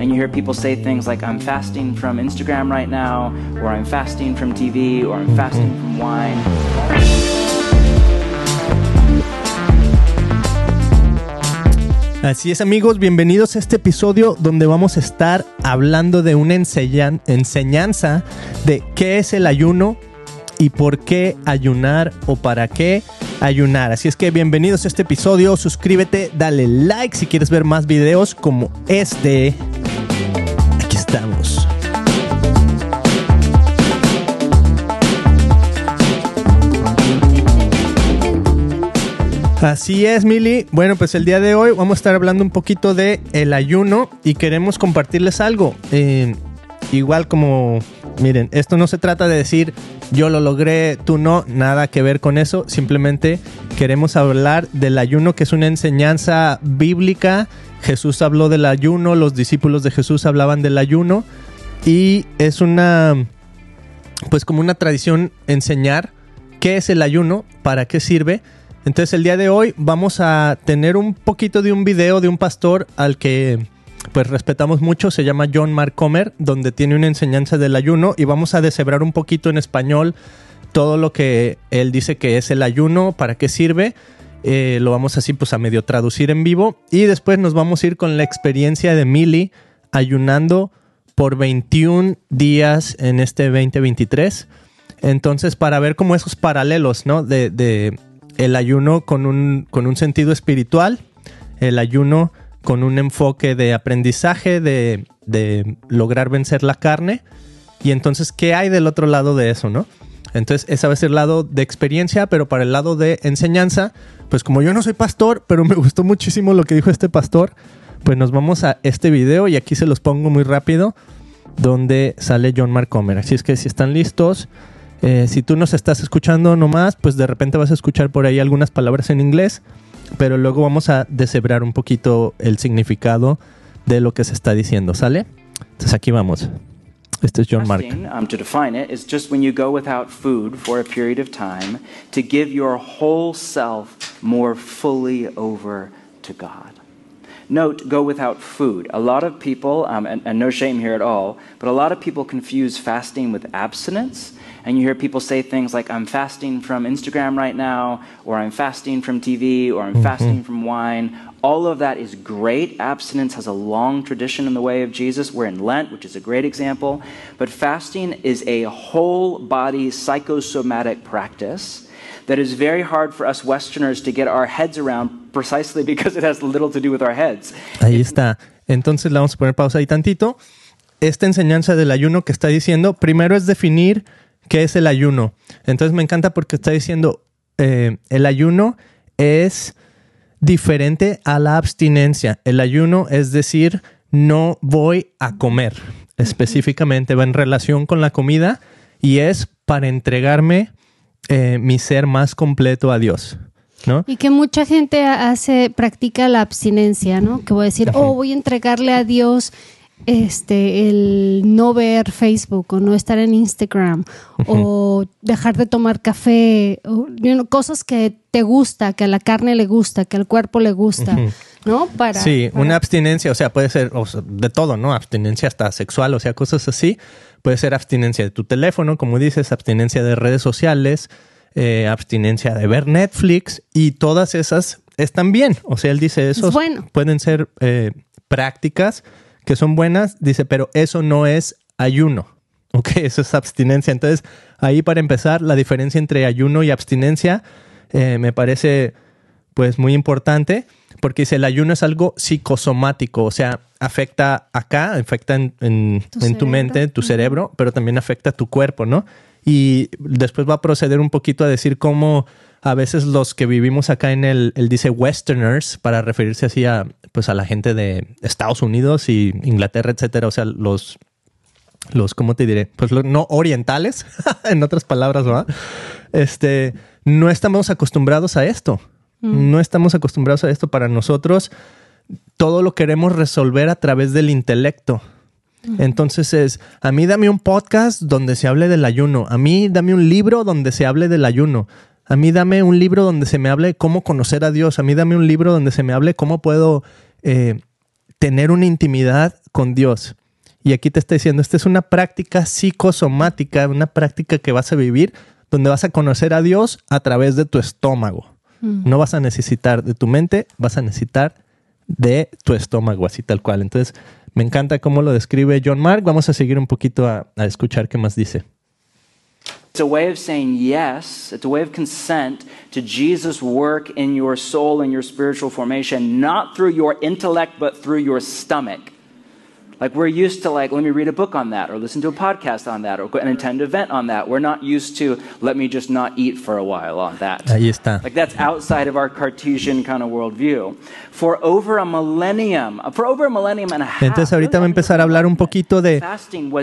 and you hear people say things like, I'm fasting from Instagram right now, or I'm fasting from TV, or I'm fasting from wine. Así es amigos, bienvenidos a este episodio donde vamos a estar hablando de una enseñanza de qué es el ayuno y por qué ayunar o para qué ayunar. Así es que bienvenidos a este episodio, suscríbete, dale like si quieres ver más videos como este. Así es, Mili. Bueno, pues el día de hoy vamos a estar hablando un poquito de el ayuno y queremos compartirles algo. Eh, igual como, miren, esto no se trata de decir yo lo logré, tú no, nada que ver con eso. Simplemente queremos hablar del ayuno, que es una enseñanza bíblica. Jesús habló del ayuno, los discípulos de Jesús hablaban del ayuno y es una, pues como una tradición enseñar qué es el ayuno, para qué sirve entonces el día de hoy vamos a tener un poquito de un video de un pastor al que pues respetamos mucho, se llama John Mark Comer, donde tiene una enseñanza del ayuno y vamos a deshebrar un poquito en español todo lo que él dice que es el ayuno, para qué sirve. Eh, lo vamos así pues a medio traducir en vivo y después nos vamos a ir con la experiencia de Millie ayunando por 21 días en este 2023. Entonces, para ver como esos paralelos, ¿no? De, de, el ayuno con un, con un sentido espiritual, el ayuno con un enfoque de aprendizaje, de, de, lograr vencer la carne. Y entonces, ¿qué hay del otro lado de eso, no? Entonces, ese va a ser el lado de experiencia, pero para el lado de enseñanza, pues como yo no soy pastor, pero me gustó muchísimo lo que dijo este pastor, pues nos vamos a este video y aquí se los pongo muy rápido, donde sale John Mark Comer. Así es que si están listos, eh, si tú nos estás escuchando nomás, pues de repente vas a escuchar por ahí algunas palabras en inglés, pero luego vamos a deshebrar un poquito el significado de lo que se está diciendo, ¿sale? Entonces aquí vamos. Este es John Mark. Um, to define it, is just when you go without food for a period of time to give your whole self more fully over to God. Note, go without food. A lot of people, um, and, and no shame here at all, but a lot of people confuse fasting with abstinence. and you hear people say things like, I'm fasting from Instagram right now, or I'm fasting from TV, or I'm mm-hmm. fasting from wine. All of that is great. Abstinence has a long tradition in the way of Jesus. We're in Lent, which is a great example. But fasting is a whole body psychosomatic practice that is very hard for us Westerners to get our heads around precisely because it has little to do with our heads. Ahí está. Entonces le vamos a poner pausa ahí tantito. Esta enseñanza del ayuno que está diciendo, primero es definir ¿Qué es el ayuno? Entonces me encanta porque está diciendo, eh, el ayuno es diferente a la abstinencia. El ayuno es decir, no voy a comer. Específicamente va en relación con la comida y es para entregarme eh, mi ser más completo a Dios. ¿No? Y que mucha gente hace, practica la abstinencia, ¿no? Que voy a decir, oh, voy a entregarle a Dios este, el no ver Facebook o no estar en Instagram o dejar de tomar café, o, cosas que te gusta, que a la carne le gusta, que al cuerpo le gusta, ¿no? Para, sí, una abstinencia, o sea, puede ser de todo, ¿no? Abstinencia hasta sexual, o sea, cosas así. Puede ser abstinencia de tu teléfono, como dices, abstinencia de redes sociales, eh, abstinencia de ver Netflix y todas esas están bien. O sea, él dice, esos pueden ser eh, prácticas que son buenas, dice, pero eso no es ayuno. Ok, eso es abstinencia. Entonces, ahí para empezar, la diferencia entre ayuno y abstinencia eh, me parece pues muy importante porque dice el ayuno es algo psicosomático, o sea, afecta acá, afecta en, tu, mente, tu cerebro, pero también afecta a tu cuerpo, ¿no? Y después va a proceder un poquito a decir cómo a veces los que vivimos acá en el, él dice westerners, para referirse así a, pues a la gente de Estados Unidos y Inglaterra, etcétera, o sea, los, los, ¿cómo te diré? Pues los no orientales, en otras palabras, ¿verdad? Este, no estamos acostumbrados a esto. Mm. No estamos acostumbrados a esto. Para nosotros, todo lo queremos resolver a través del intelecto. Mm. Entonces es, a mí dame un podcast donde se hable del ayuno, a mí dame un libro donde se hable del ayuno, a mí dame un libro donde se me hable cómo conocer a Dios. A mí dame un libro donde se me hable cómo puedo eh, tener una intimidad con Dios. Y aquí te está diciendo, esta es una práctica psicosomática, una práctica que vas a vivir donde vas a conocer a Dios a través de tu estómago. No vas a necesitar de tu mente, vas a necesitar de tu estómago, así tal cual. Entonces, me encanta cómo lo describe John Mark. Vamos a seguir un poquito a, a escuchar qué más dice. It's a way of saying yes. It's a way of consent to Jesus' work in your soul and your spiritual formation, not through your intellect, but through your stomach. Like we're used to like, let me read a book on that, or listen to a podcast on that, or go and attend an event on that. We're not used to let me just not eat for a while on that. Ahí está. Like that's outside of our Cartesian kind of worldview. For over a millennium, for over a millennium and a half. Entonces ahorita va a empezar a hablar un poquito de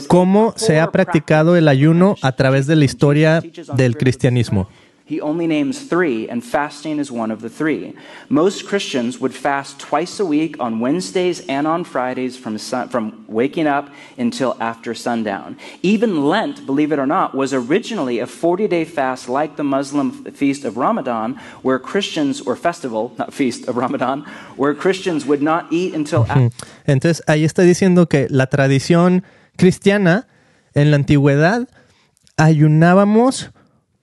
cómo se ha practicado el ayuno a través de la historia del cristianismo. He only names three, and fasting is one of the three. Most Christians would fast twice a week on Wednesdays and on Fridays from, sun, from waking up until after sundown. Even Lent, believe it or not, was originally a 40 day fast like the Muslim feast of Ramadan, where Christians, or festival, not feast of Ramadan, where Christians would not eat until after. Entonces ahí está diciendo que la tradición cristiana en la antigüedad ayunábamos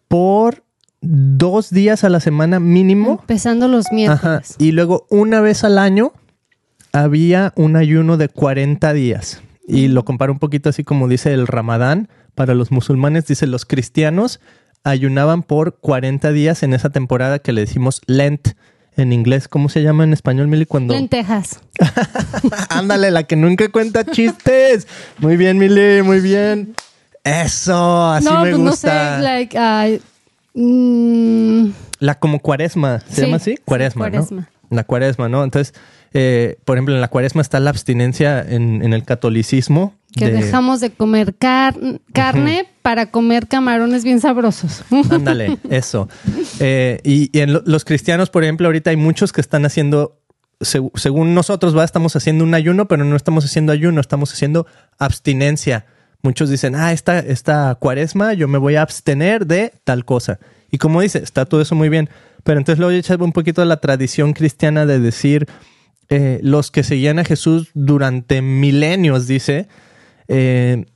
por dos días a la semana mínimo. Empezando los Ajá. miércoles. Y luego una vez al año había un ayuno de 40 días. Y lo comparo un poquito así como dice el Ramadán. Para los musulmanes, dice los cristianos ayunaban por 40 días en esa temporada que le decimos Lent en inglés. ¿Cómo se llama en español, Mili? Cuando... Lentejas. Ándale, la que nunca cuenta chistes. Muy bien, Mili, muy bien. Eso, así no, me pues no gusta. sé, like, mm, La como cuaresma, ¿se Sí, llama así? sí, Cuaresma, cuaresma. ¿no? La cuaresma, ¿no? Entonces, eh, por ejemplo, en la cuaresma está la abstinencia en, en el catolicismo. que de- dejamos de comer car- carne para comer camarones bien sabrosos. Ándale, eso. Eh, y, y en lo- los cristianos, por ejemplo, ahorita hay muchos que están haciendo, seg- según nosotros, va, estamos haciendo un ayuno, pero no estamos haciendo ayuno, estamos haciendo abstinencia. Muchos dicen, ah, esta, esta cuaresma yo me voy a abstener de tal cosa. Y como dice, está todo eso muy bien. Pero entonces luego echar un poquito de la tradición cristiana de decir, eh, los que seguían a Jesús durante milenios, dice, eh,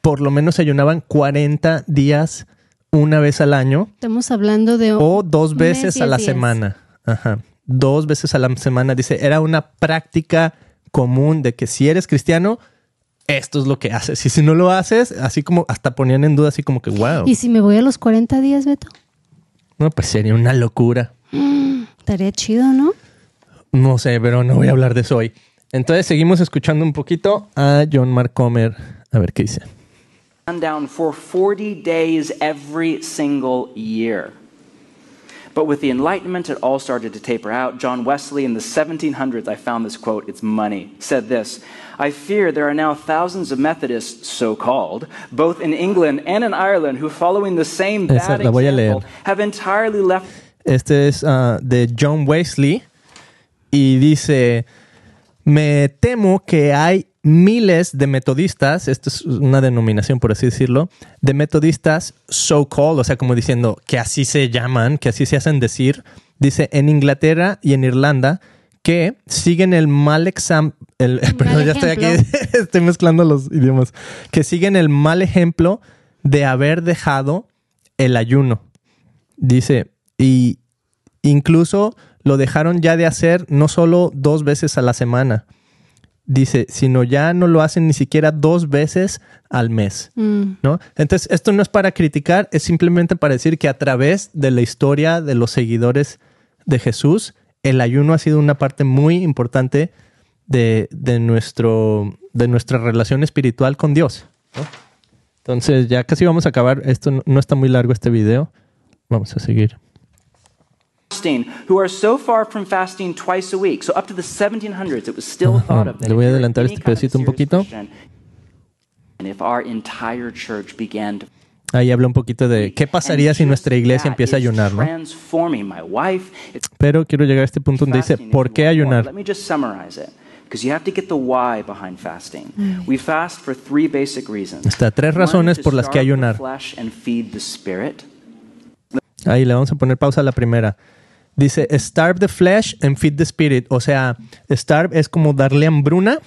por lo menos ayunaban 40 días una vez al año Estamos hablando de o dos veces a la días. semana. Ajá. Dos veces a la semana. Dice, era una práctica común de que si eres cristiano, esto es lo que haces. Y si no lo haces, así como hasta ponían en duda, así como que, wow. ¿Y si me voy a los 40 días, Beto? No, pues sería una locura. Estaría chido, ¿no? No sé, pero no voy a hablar de eso hoy. Entonces seguimos escuchando un poquito a John Mark Comer. A ver qué dice. sundown for 40 days every single year. But with the Enlightenment, it all started to taper out. John Wesley in the 1700s, I found this quote, it's money, said this I fear there are now thousands of Methodists, so called, both in England and in Ireland, who, following the same bad la voy a leer. example, have entirely left Este es ah, de John Wesley y dice, me temo que hay miles de metodistas, esto es una denominación por así decirlo, de metodistas so-called, o sea, como diciendo que así se llaman, que así se hacen decir, dice en Inglaterra y en Irlanda que siguen el mal exam, el, perdón, ya estoy aquí, ejemplo. estoy mezclando los idiomas, que siguen el mal ejemplo de haber dejado el ayuno. Dice, y incluso lo dejaron ya de hacer no solo dos veces a la semana, dice, sino ya no lo hacen ni siquiera dos veces al mes, Mm. ¿no? Entonces, esto no es para criticar, es simplemente para decir que a través de la historia de los seguidores de Jesús, el ayuno ha sido una parte muy importante de, de nuestro, de nuestra relación espiritual con Dios. ¿no? Entonces, ya casi vamos a acabar. Esto no, no está muy largo este video. Vamos a seguir. Fasting, who are so far from fasting twice a week. So up to the 1700s, it was still thought of that Le voy a adelantar este pedacito un poquito. Christian, And if our entire church began to Ahí habla un poquito de qué pasaría si nuestra iglesia empieza a ayunar, ¿no? Pero quiero llegar a este punto donde dice, ¿por qué ayunar? Let me just summarize it. Because you have to get the why behind fasting. We fast for three basic reasons. Está, tres One, razones por las que ayunar. Ahí le vamos a poner pausa a la primera. Dice, starve the flesh and feed the spirit. O sea, starve es como darle hambruna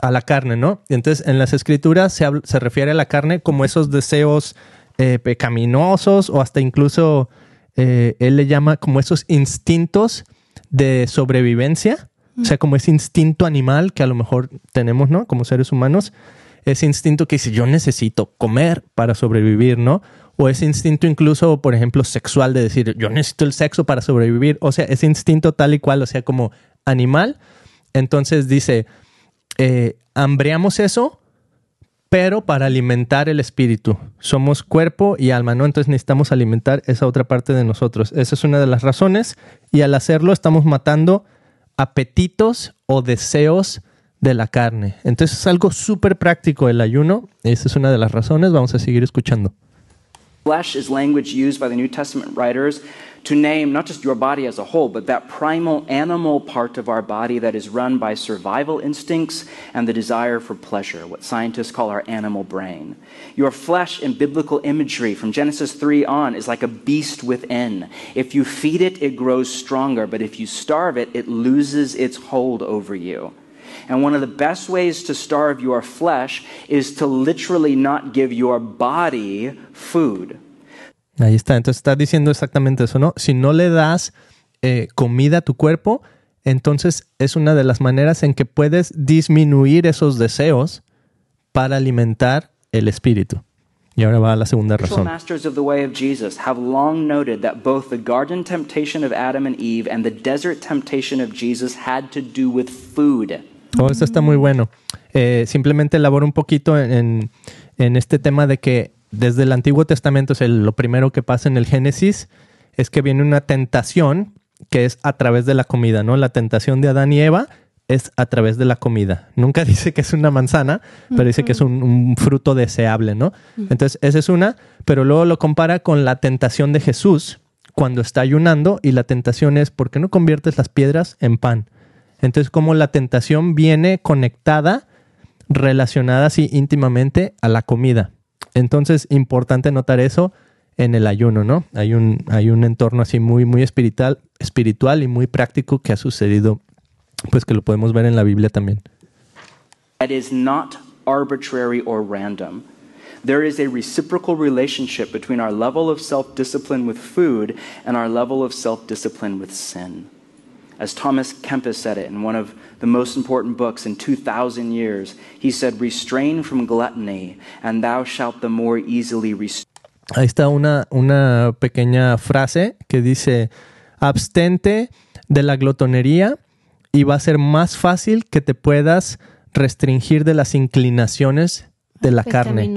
a la carne, ¿no? Entonces en las escrituras se, se refiere a la carne como esos deseos eh, pecaminosos o hasta incluso eh, él le llama como esos instintos de sobrevivencia. O sea, como ese instinto animal que a lo mejor tenemos, ¿no? Como seres humanos. Ese instinto que dice, yo necesito comer para sobrevivir, ¿no? O ese instinto incluso, por ejemplo, sexual de decir, yo necesito el sexo para sobrevivir. O sea, ese instinto tal y cual, o sea, como animal. Entonces dice, eh, hambreamos eso, pero para alimentar el espíritu. Somos cuerpo y alma, ¿no? Entonces necesitamos alimentar esa otra parte de nosotros. Esa es una de las razones. Y al hacerlo estamos matando apetitos o deseos de la carne. Entonces es algo súper práctico el ayuno. Esa es una de las razones. Vamos a seguir escuchando. Flesh is language used by the New Testament writers to name not just your body as a whole, but that primal animal part of our body that is run by survival instincts and the desire for pleasure, what scientists call our animal brain. Your flesh in biblical imagery from Genesis 3 on is like a beast within. If you feed it, it grows stronger, but if you starve it, it loses its hold over you. And one of the best ways to starve your flesh is to literally not give your body food. Ahí está. Entonces está diciendo exactamente eso, ¿no? Si no le das eh, comida a tu cuerpo, entonces es una de las maneras en que puedes disminuir esos deseos para alimentar el espíritu. Y ahora va a la segunda Spiritual razón. masters of the way of Jesus have long noted that both the garden temptation of Adam and Eve and the desert temptation of Jesus had to do with food. Oh, esto está muy bueno. Eh, simplemente elaboro un poquito en, este tema de que desde el Antiguo Testamento, o sea, lo primero que pasa en el Génesis es que viene una tentación que es a través de la comida, ¿no? La tentación de Adán y Eva es a través de la comida. Nunca dice que es una manzana, pero dice que es un, un fruto deseable, ¿no? Entonces, esa es una, pero luego lo compara con la tentación de Jesús cuando está ayunando y la tentación es, ¿por qué no conviertes las piedras en pan? Entonces, como la tentación viene conectada, relacionada así íntimamente a la comida. Entonces, importante notar eso en el ayuno, ¿no? Hay un, hay un entorno así muy, muy espiritual, espiritual y muy práctico que ha sucedido, pues que lo podemos ver en la Biblia también. That is not arbitrary or random. There is a reciprocal relationship between our level of self discipline with food and our level of self discipline with sin. As Thomas Kempis said it in one of the most important books in 2,000 years, he said, Restrain from gluttony, and thou shalt the more easily restrain. Ahí está una, una pequeña frase que dice, abstente de la glotonería y va a ser más fácil que te puedas restringir de las inclinaciones de la carne.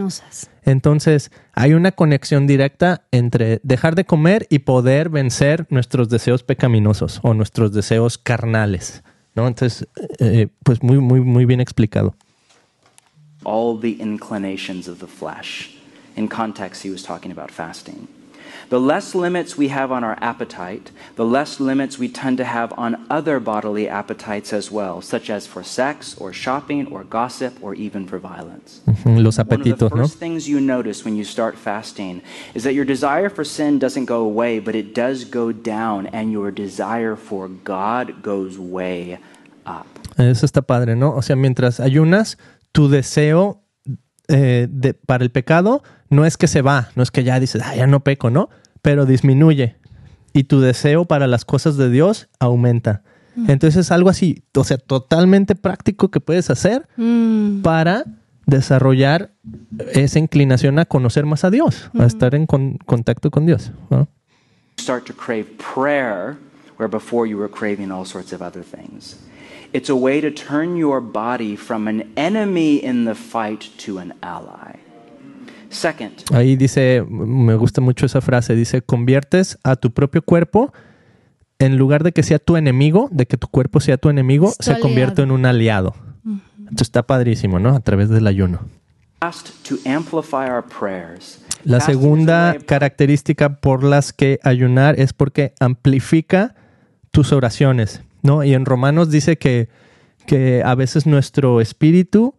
Entonces, hay una conexión directa entre dejar de comer y poder vencer nuestros deseos pecaminosos o nuestros deseos carnales. ¿no? Entonces, eh, pues muy, muy, muy bien explicado. all the inclinations of the flesh. In context, he was talking about fasting. The less limits we have on our appetite, the less limits we tend to have on other bodily appetites as well, such as for sex or shopping or gossip or even for violence. Ujú, Los One of the apetitos, ¿no? first things you notice when you start fasting is that your desire for sin doesn't go away, but it does go down, and your desire for God goes way up. Eso está padre, ¿no? O sea, mientras ayunas, tu deseo eh, de- para el pecado no es que se va, no es que ya dices, ah, ya no peco, ¿no? Pero disminuye. Y tu deseo para las cosas de Dios aumenta. Entonces es algo así, o sea, totalmente práctico que puedes hacer Mm, para desarrollar esa inclinación a conocer más a Dios, a estar en con- contacto con Dios. ¿no? start to crave prayer where before you were craving all sorts of other things. It's a way to turn your body from an enemy in the fight to an ally. Second, Ahí dice, me gusta mucho esa frase, dice, conviertes a tu propio cuerpo, en lugar de que sea tu enemigo, de que tu cuerpo sea tu enemigo, se convierte en aliado. un aliado. Entonces está padrísimo, ¿no? A través del ayuno. La segunda característica por las que ayunar es porque amplifica tus oraciones, ¿no? Y en Romanos dice que, que a veces nuestro espíritu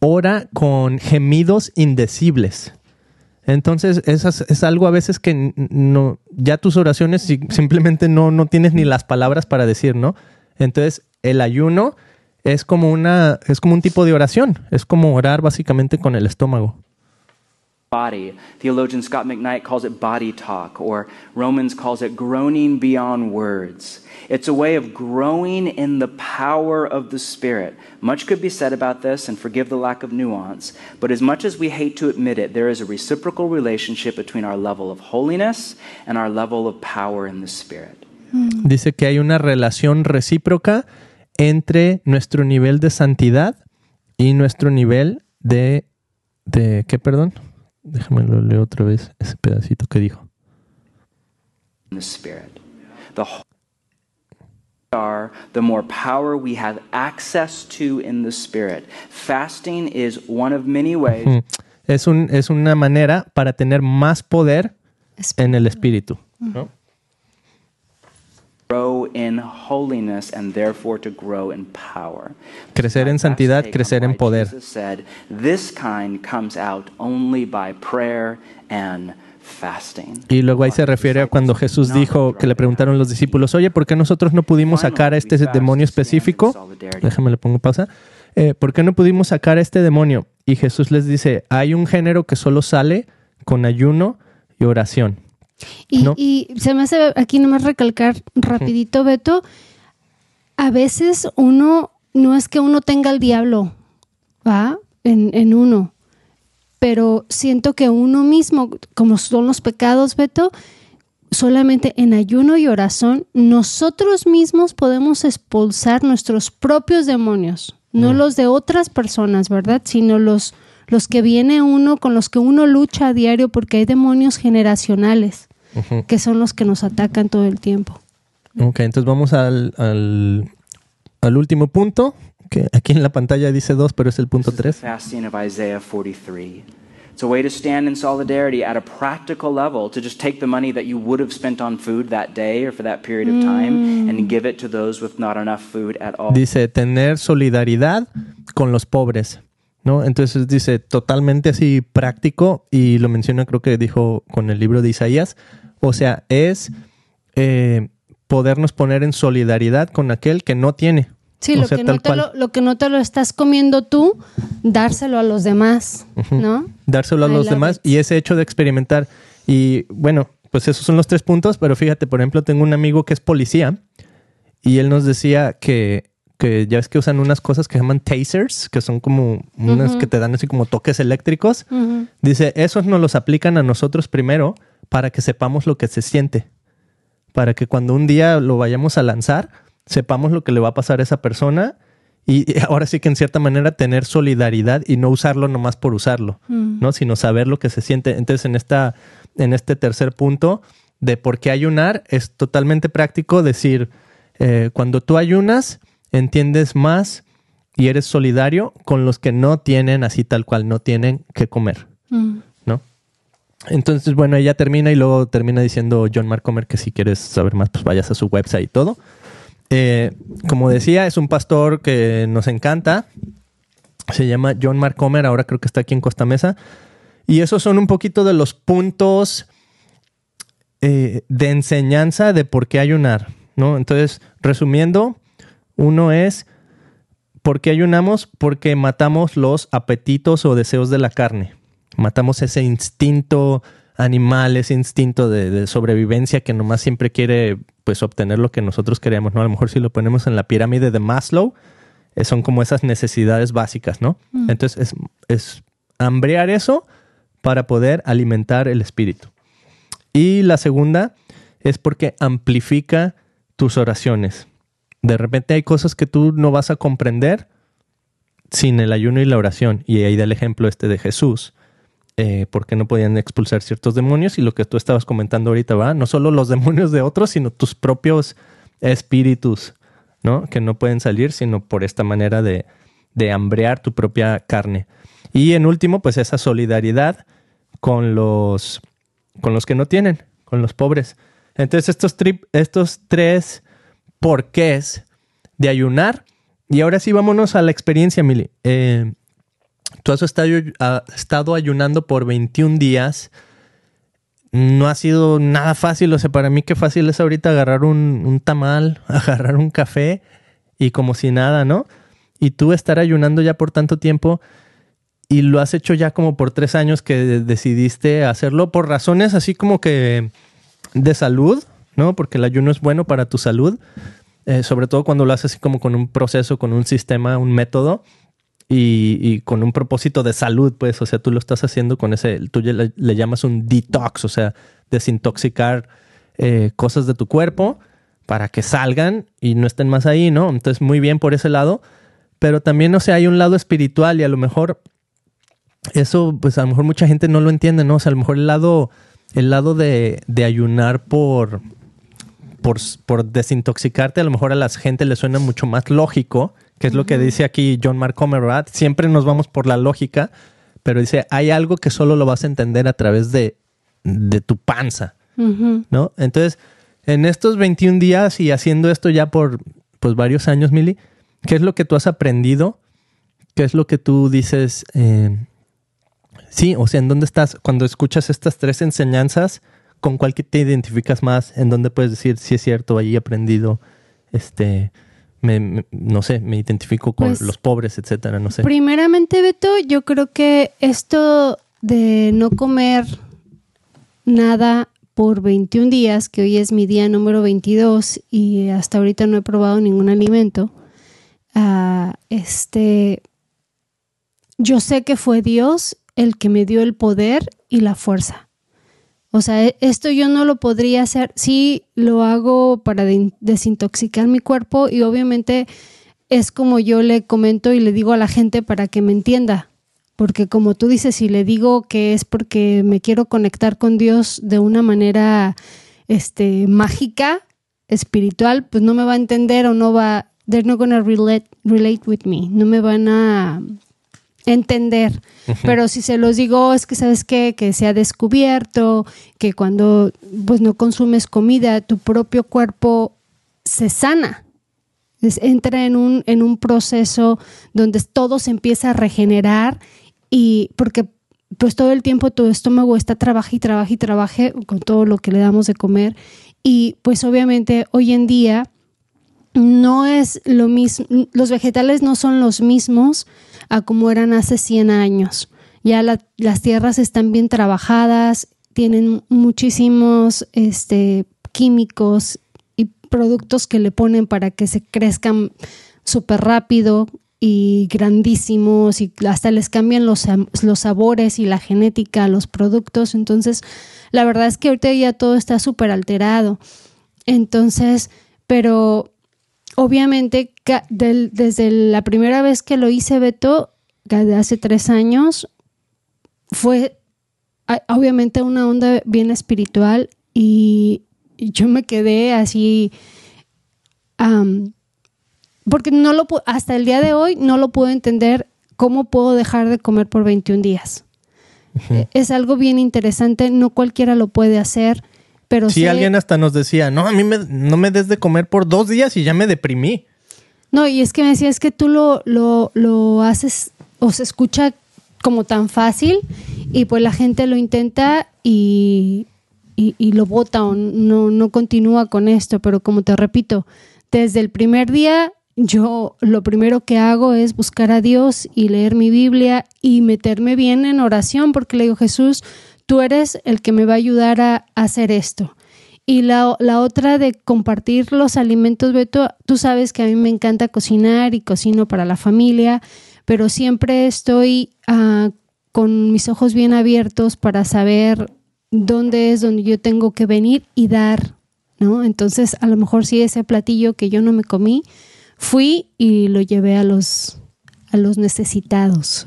ora con gemidos indecibles. Entonces, esas, es algo a veces que no, ya tus oraciones si- simplemente no, no tienes ni las palabras para decir, ¿no? Entonces, el ayuno es como una, es como un tipo de oración. Es como orar básicamente con el estómago. Body. Theologian Scott McKnight calls it body talk, or Romans calls it groaning beyond words. It's a way of growing in the power of the Spirit. Much could be said about this, and forgive the lack of nuance, but as much as we hate to admit it, there is a reciprocal relationship between our level of holiness and our level of power in the Spirit. Dice que hay una relación recíproca entre nuestro nivel de santidad y nuestro nivel de... de ¿Qué, perdón? Déjame lo leo otra vez ese pedacito que dijo. the Spirit. The are, the more power we have access to in the Spirit. Fasting is one of many ways Mm. Es, un, es una manera para tener más poder en el espíritu. ¿no? Grow in holiness and therefore to grow in power. Crecer en santidad, crecer en poder. Jesus said, this kind comes out only by prayer and fasting. Y luego ahí se refiere a cuando Jesús dijo que le preguntaron los discípulos, oye, ¿por qué nosotros no pudimos sacar a este demonio específico? Déjame le pongo pausa. Eh, ¿Por qué no pudimos sacar a este demonio? Y Jesús les dice, hay un género que solo sale con ayuno y oración. Y, ¿no? y se me hace aquí nomás recalcar rapidito, Beto, a veces uno, no es que uno tenga el diablo, ¿va? En, en uno, pero siento que uno mismo, como son los pecados, Beto, solamente en ayuno y oración, nosotros mismos podemos expulsar nuestros propios demonios, no los de otras personas, ¿verdad? Sino los, los que viene uno, con los que uno lucha a diario, porque hay demonios generacionales que son los que nos atacan todo el tiempo. Ok, entonces vamos al, al, al último punto, que aquí en la pantalla dice dos, pero es el punto This is tres. the fasting of Isaiah 43. It's a way to stand in solidarity at a practical level to just take the money that you would have spent on food that day or for that period of time and give it to those with not enough food at all. Dice tener solidaridad con los pobres, ¿no? Entonces dice totalmente así práctico y lo menciona creo que dijo con el libro de Isaías. O sea, es eh, podernos poner en solidaridad con aquel que no tiene. Sí, O lo, sea, que no te lo, lo que no te lo estás comiendo tú, dárselo a los demás, ¿no? dárselo a I los demás it. y ese hecho de experimentar. Y bueno, pues esos son los tres puntos, pero fíjate, por ejemplo, tengo un amigo que es policía y él nos decía que, que ya ves que usan unas cosas que se llaman tasers, que son como unas que te dan así como toques eléctricos. Ujú. Dice, esos nos los aplican a nosotros primero para que sepamos lo que se siente. Para que cuando un día lo vayamos a lanzar, sepamos lo que le va a pasar a esa persona. Y y ahora sí que en cierta manera tener solidaridad y no usarlo nomás por usarlo, ¿no? Sino saber lo que se siente. Entonces, en esta, en este tercer punto de por qué ayunar, es totalmente práctico decir, eh, cuando tú ayunas, entiendes más y eres solidario con los que no tienen así tal cual, no tienen que comer. Mm. ¿no? Entonces, bueno, ella termina y luego termina diciendo John Mark Comer que si quieres saber más, pues vayas a su website y todo. Eh, como decía, es un pastor que nos encanta. Se llama John Mark Comer, ahora creo que está aquí en Costa Mesa. Y esos son un poquito de los puntos eh, de enseñanza de por qué ayunar, ¿no? Entonces, resumiendo, uno es ¿por qué ayunamos? Porque matamos los apetitos o deseos de la carne. Matamos ese instinto animal, ese instinto de, de sobrevivencia que nomás siempre quiere pues obtener lo que nosotros queremos, ¿no? A lo mejor si lo ponemos en la pirámide de Maslow, eh, son como esas necesidades básicas, ¿no? Entonces es, es hambrear eso para poder alimentar el espíritu. Y la segunda es porque amplifica tus oraciones. De repente hay cosas que tú no vas a comprender sin el ayuno y la oración. Y ahí da el ejemplo este de Jesús, eh, porque no podían expulsar ciertos demonios y lo que tú estabas comentando ahorita, ¿va? No solo los demonios de otros, sino tus propios espíritus, ¿no? Que no pueden salir sino por esta manera de, de hambrear tu propia carne. Y en último, pues esa solidaridad con los, con los que no tienen, con los pobres. Entonces estos, estos tres porqués de ayunar. Y ahora sí, vámonos a la experiencia, Mili. Eh, tú has estado, ayunando por 21 días no ha sido nada fácil. O sea, para mí qué fácil es ahorita agarrar un, un tamal, agarrar un café y como si nada, ¿no? Y tú estar ayunando ya por tanto tiempo y lo has hecho ya como por tres años que decidiste hacerlo por razones así como que de salud, ¿no? Porque el ayuno es bueno para tu salud, eh, sobre todo cuando lo haces así como con un proceso, con un sistema, un método y, con un propósito de salud, pues, o sea, tú lo estás haciendo con ese, tú le, llamas un detox, o sea, desintoxicar eh, cosas de tu cuerpo para que salgan y no estén más ahí, ¿no? Entonces, muy bien por ese lado, pero también, o sea, hay un lado espiritual y a lo mejor eso, pues a lo mejor mucha gente no lo entiende, ¿no? O sea, a lo mejor el lado, el lado de, de ayunar por, por, por, desintoxicarte, a lo mejor a la gente le suena mucho más lógico, que es lo que dice aquí John Mark Comer, ¿verdad? Siempre nos vamos por la lógica, pero dice, hay algo que solo lo vas a entender a través de, de tu panza, ¿no? Entonces, en estos 21 días y haciendo esto ya por pues, varios años, Mili, ¿qué es lo que tú has aprendido? ¿Qué es lo que tú dices? Eh, sí, o sea, ¿en dónde estás? Cuando escuchas estas tres enseñanzas, ¿con cuál te identificas más? ¿En dónde puedes decir, si es cierto, ahí he aprendido, este, no sé, me identifico con pues, los pobres, etcétera, no sé. Primeramente, Beto, yo creo que esto de no comer nada por 21 días, que hoy es mi día número 22 y hasta ahorita no he probado ningún alimento, uh, este, yo sé que fue Dios el que me dio el poder y la fuerza. O sea, e, esto yo no lo podría hacer. Sí, lo hago para desintoxicar mi cuerpo y obviamente es como yo le comento y le digo a la gente para que me entienda. Porque como tú dices, si le digo que es porque me quiero conectar con Dios de una manera este, mágica, espiritual, pues no me va a entender o no va, they're not gonna relate, relate with me, no me van a entender. Pero si se los digo, es que sabes qué, que se ha descubierto que cuando pues no consumes comida, tu propio cuerpo se sana. entra en un, en un proceso donde todo se empieza a regenerar y porque pues todo el tiempo tu estómago está trabaja y trabaja y trabaja con todo lo que le damos de comer y pues obviamente hoy en día no es lo mismo, los vegetales no son los mismos a como eran hace 100 años. Ya las tierras están bien trabajadas, tienen muchísimos este, químicos y productos que le ponen para que se crezcan súper rápido y grandísimos y hasta les cambian los, los sabores y la genética a los productos. Entonces, la verdad es que ahorita ya todo está súper alterado. Entonces, pero obviamente desde la primera vez que lo hice, Beto, hace tres años, fue obviamente una onda bien espiritual y yo me quedé así, porque no lo hasta el día de hoy no lo puedo entender cómo puedo dejar de comer por 21 días. Es algo bien interesante, no cualquiera lo puede hacer. Pero sí, alguien hasta nos decía, no, a mí no me des de comer por dos días y ya me deprimí. No, y es que me decía, es que tú lo, lo, lo haces o se escucha como tan fácil y pues la gente lo intenta y, y, lo vota o no, no continúa con esto, pero como te repito, desde el primer día yo lo primero que hago es buscar a Dios y leer mi Biblia y meterme bien en oración porque le digo, Jesús, tú eres el que me va a ayudar a, hacer esto. Y la, la, otra de compartir los alimentos, Beto, tú sabes que a mí me encanta cocinar y cocino para la familia, pero siempre estoy uh, con mis ojos bien abiertos para saber dónde es donde yo tengo que venir y dar, ¿no? Entonces, a lo mejor sí ese platillo que yo no me comí, fui y lo llevé a los, a los necesitados,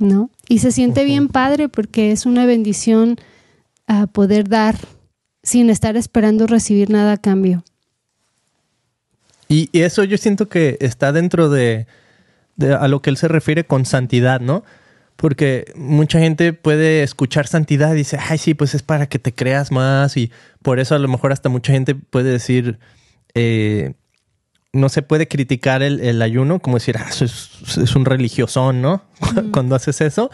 ¿no? Y se siente bien padre porque es una bendición a poder dar sin estar esperando recibir nada a cambio. Y, eso yo siento que está dentro de, a lo que él se refiere con santidad, ¿no? Porque mucha gente puede escuchar santidad y dice, ay, sí, pues es para que te creas más y por eso a lo mejor hasta mucha gente puede decir, eh, no se puede criticar el, ayuno, como decir, ah, eso es, un religiosón, ¿no? Cuando haces eso.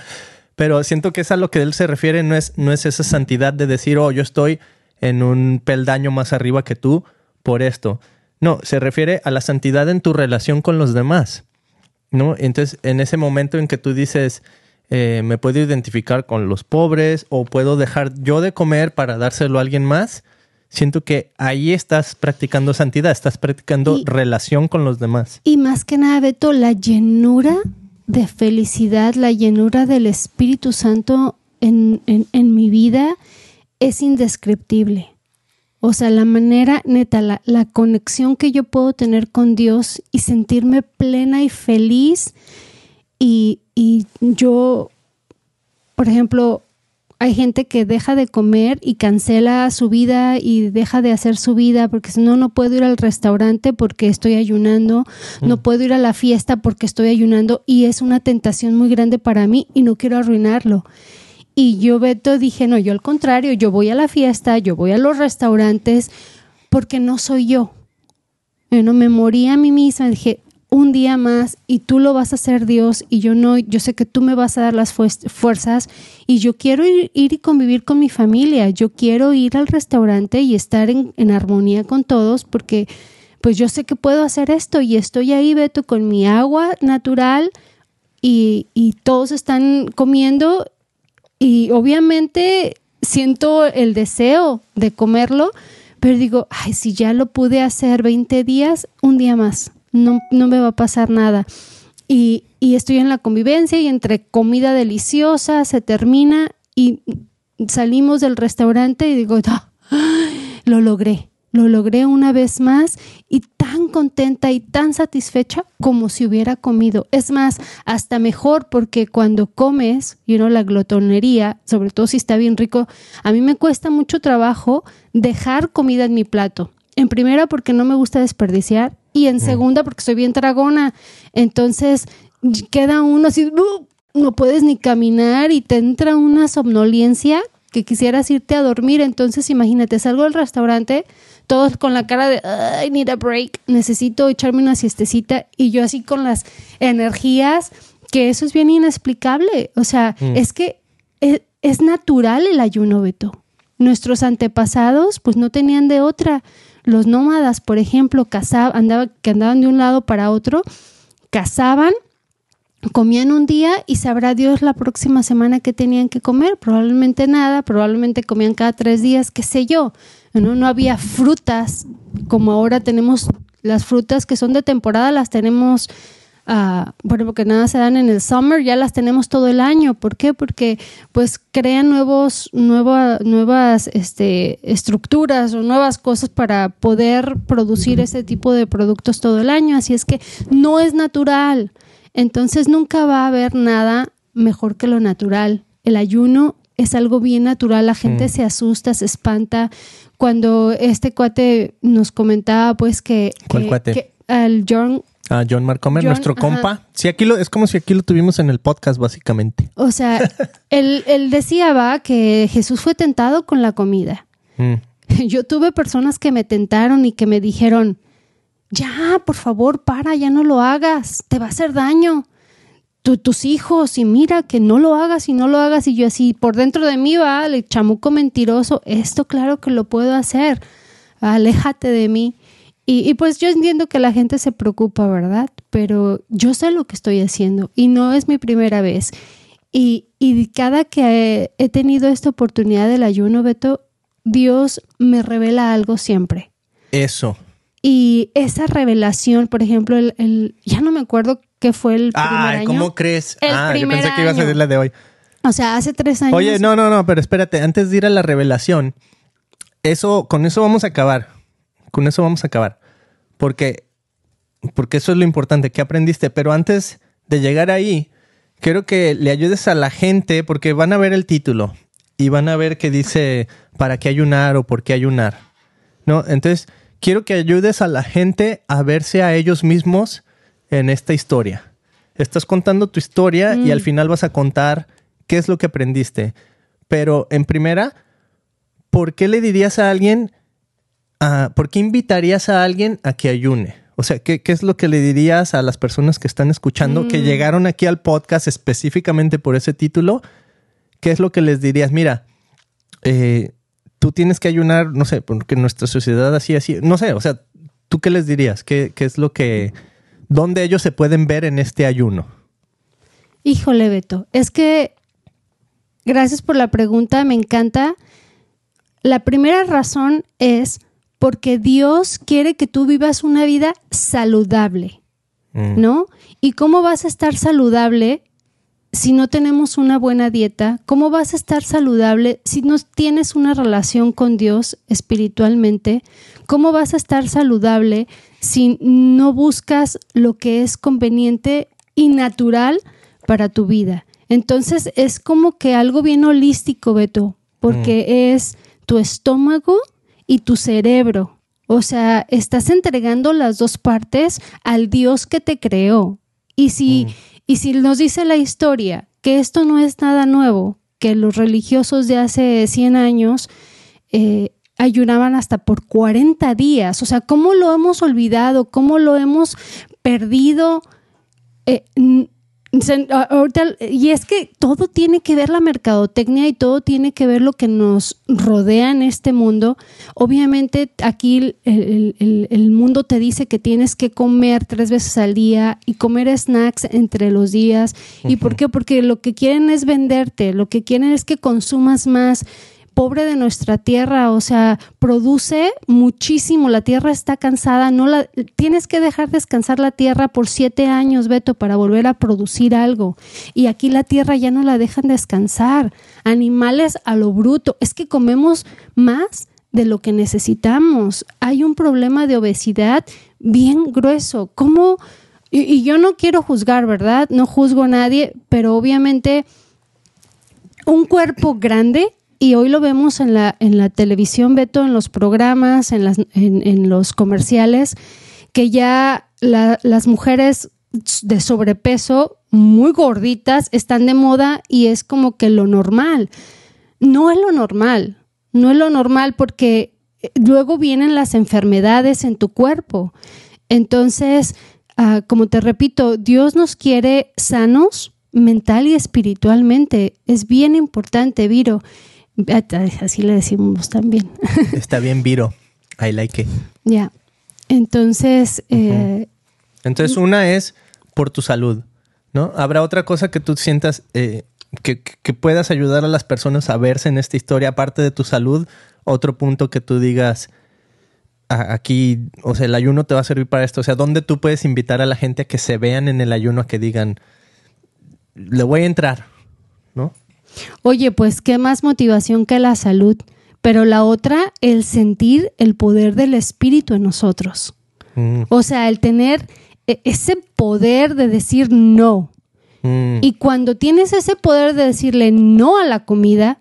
Pero siento que es a lo que él se refiere, no es, no es esa santidad de decir, oh, yo estoy en un peldaño más arriba que tú por esto. No, se refiere a la santidad en tu relación con los demás. ¿No? Entonces, en ese momento en que tú dices, eh, me puedo identificar con los pobres o puedo dejar yo de comer para dárselo a alguien más, siento que ahí estás practicando santidad, estás practicando relación con los demás. Y más que nada, Beto, la llenura de felicidad, la llenura del Espíritu Santo en, en, mi vida es indescriptible. O sea, la manera, neta, la, la, conexión que yo puedo tener con Dios y sentirme plena y feliz. Y, y yo, por ejemplo, hay gente que deja de comer y cancela su vida y deja de hacer su vida porque si no, no puedo ir al restaurante porque estoy ayunando, no mm. puedo ir a la fiesta porque estoy ayunando y es una tentación muy grande para mí y no quiero arruinarlo. Y yo, Beto, dije, no, yo al contrario, yo voy a la fiesta, yo voy a los restaurantes porque no soy yo. Bueno, me morí a mí misma, dije, un día más y tú lo vas a hacer Dios y yo no, yo sé que tú me vas a dar las fuerzas y yo quiero ir, y convivir con mi familia, yo quiero ir al restaurante y estar en, armonía con todos porque pues yo sé que puedo hacer esto y estoy ahí, Beto, con mi agua natural y, y todos están comiendo y obviamente siento el deseo de comerlo, pero digo, ay, si ya lo pude hacer 20 días, un día más no, no me va a pasar nada. Y, y estoy en la convivencia y entre comida deliciosa se termina y salimos del restaurante y digo, ah, lo logré, lo logré una vez más y tan contenta y tan satisfecha como si hubiera comido. Es más, hasta mejor porque cuando comes, you know, la glotonería, sobre todo si está bien rico, a mí me cuesta mucho trabajo dejar comida en mi plato. En primera porque no me gusta desperdiciar y en mm. segunda porque soy bien dragona. Entonces queda uno así, no puedes ni caminar y te entra una somnolencia que quisieras irte a dormir. Entonces imagínate, salgo del restaurante, todos con la cara de, I need a break, necesito echarme una siestecita y yo así con las energías, que eso es bien inexplicable. O sea, mm. es que es, es natural el ayuno, Beto. Nuestros antepasados pues no tenían de otra. Los nómadas, por ejemplo, cazaban, que andaban de un lado para otro, cazaban, comían un día y sabrá Dios la próxima semana qué tenían que comer. Probablemente nada, probablemente comían cada tres días, qué sé yo. No, no había frutas como ahora tenemos las frutas que son de temporada, las tenemos Ah, bueno, porque nada se dan en el summer, ya las tenemos todo el año. ¿Por qué? Porque pues crean nuevos, nuevas este, estructuras o nuevas cosas para poder producir ese tipo de productos todo el año. Así es que no es natural. Entonces nunca va a haber nada mejor que lo natural. El ayuno es algo bien natural, la gente mm. se asusta, se espanta. Cuando este cuate nos comentaba, pues que, ¿Cuál cuate? que al John a John Marcomer, nuestro compa. Sí, aquí lo, es como si aquí lo tuvimos en el podcast, básicamente. O sea, él, él, decía, va, que Jesús fue tentado con la comida. Mm. Yo tuve personas que me tentaron y que me dijeron, ya, por favor, para, ya no lo hagas, te va a hacer daño. tus hijos, y mira que no lo hagas y no lo hagas. Y yo así, por dentro de mí va, el chamuco mentiroso, esto claro que lo puedo hacer, aléjate de mí. Y, pues yo entiendo que la gente se preocupa, ¿verdad? Pero yo sé lo que estoy haciendo y no es mi primera vez. Y, cada que he, tenido esta oportunidad del ayuno, Beto, Dios me revela algo siempre. Eso. Y esa revelación, por ejemplo, el, ya no me acuerdo qué fue el primer Ay, ¿cómo crees? ah, yo pensé que ibas a decir la de hoy. O sea, hace tres años. Oye, no, no, no, pero espérate, antes de ir a la revelación, eso, con eso vamos a acabar. Con eso vamos a acabar. Porque, porque eso es lo importante, que aprendiste. Pero antes de llegar ahí, quiero que le ayudes a la gente, porque van a ver el título y van a ver que dice para qué ayunar o por qué ayunar. ¿No? Entonces, quiero que ayudes a la gente a verse a ellos mismos en esta historia. Estás contando tu historia y al mm. final vas a contar qué es lo que aprendiste. Pero en primera, ¿por qué le dirías a alguien Ah, ¿por qué invitarías a alguien a que ayune? O sea, ¿qué, es lo que le dirías a las personas que están escuchando, que mm. llegaron aquí al podcast específicamente por ese título? ¿qué es lo que les dirías? Mira, eh, tú tienes que ayunar, no sé, porque nuestra sociedad así, así, no sé, o sea, ¿tú qué les dirías? ¿Qué, qué es lo que, dónde ellos se pueden ver en este ayuno? Híjole, Beto, es que gracias por la pregunta, me encanta. La primera razón es porque Dios quiere que tú vivas una vida saludable, Mm. ¿no? ¿Y cómo vas a estar saludable si no tenemos una buena dieta? ¿Cómo vas a estar saludable si no tienes una relación con Dios espiritualmente? ¿Cómo vas a estar saludable si no buscas lo que es conveniente y natural para tu vida? Entonces es como que algo bien holístico, Beto, porque es tu estómago y tu cerebro. O sea, estás entregando las dos partes al Dios que te creó. Y si, y si nos dice la historia que esto no es nada nuevo, que los religiosos de hace 100 años eh, ayunaban hasta por 40 días, o sea, ¿cómo lo hemos olvidado? ¿Cómo lo hemos perdido? Eh, y es que todo tiene que ver la mercadotecnia y todo tiene que ver lo que nos rodea en este mundo. Obviamente aquí el- el mundo te dice que tienes que comer tres veces al día y comer snacks entre los días. ¿Y por qué? Porque lo que quieren es venderte, lo que quieren es que consumas más pobre de nuestra tierra, o sea, produce muchísimo, la tierra está cansada, no la tienes que dejar descansar la tierra por siete años, Beto, para volver a producir algo. Y aquí la tierra ya no la dejan descansar. Animales a lo bruto, es que comemos más de lo que necesitamos. Hay un problema de obesidad bien grueso. ¿Cómo? Y, y yo no quiero juzgar, ¿verdad? No juzgo a nadie, pero obviamente un cuerpo grande y hoy lo vemos en la, en la televisión, Beto, en los programas, en, las, en, los comerciales, que ya la- las mujeres de sobrepeso muy gorditas están de moda y es como que lo normal. No es lo normal, no es lo normal porque eh, luego vienen las enfermedades en tu cuerpo. Entonces, ah, como te repito, Dios nos quiere sanos mental y espiritualmente. Es bien importante, Viro. Así le decimos también. Está bien, Viro. I like it. ya. Entonces, eh, Entonces, una es por tu salud, ¿no? Habrá otra cosa que tú sientas eh, que, que- puedas ayudar a las personas a verse en esta historia, aparte de tu salud. Otro punto que tú digas, "A- aquí, o sea, el ayuno te va a servir para esto. O sea, ¿dónde tú puedes invitar a la gente a que se vean en el ayuno, a que digan, le voy a entrar, ¿no? Oye, pues qué más motivación que la salud. Pero la otra, el sentir el poder del espíritu en nosotros. Mm, O sea, el tener e- ese poder de decir no. mm, Y cuando tienes ese poder de decirle no a la comida,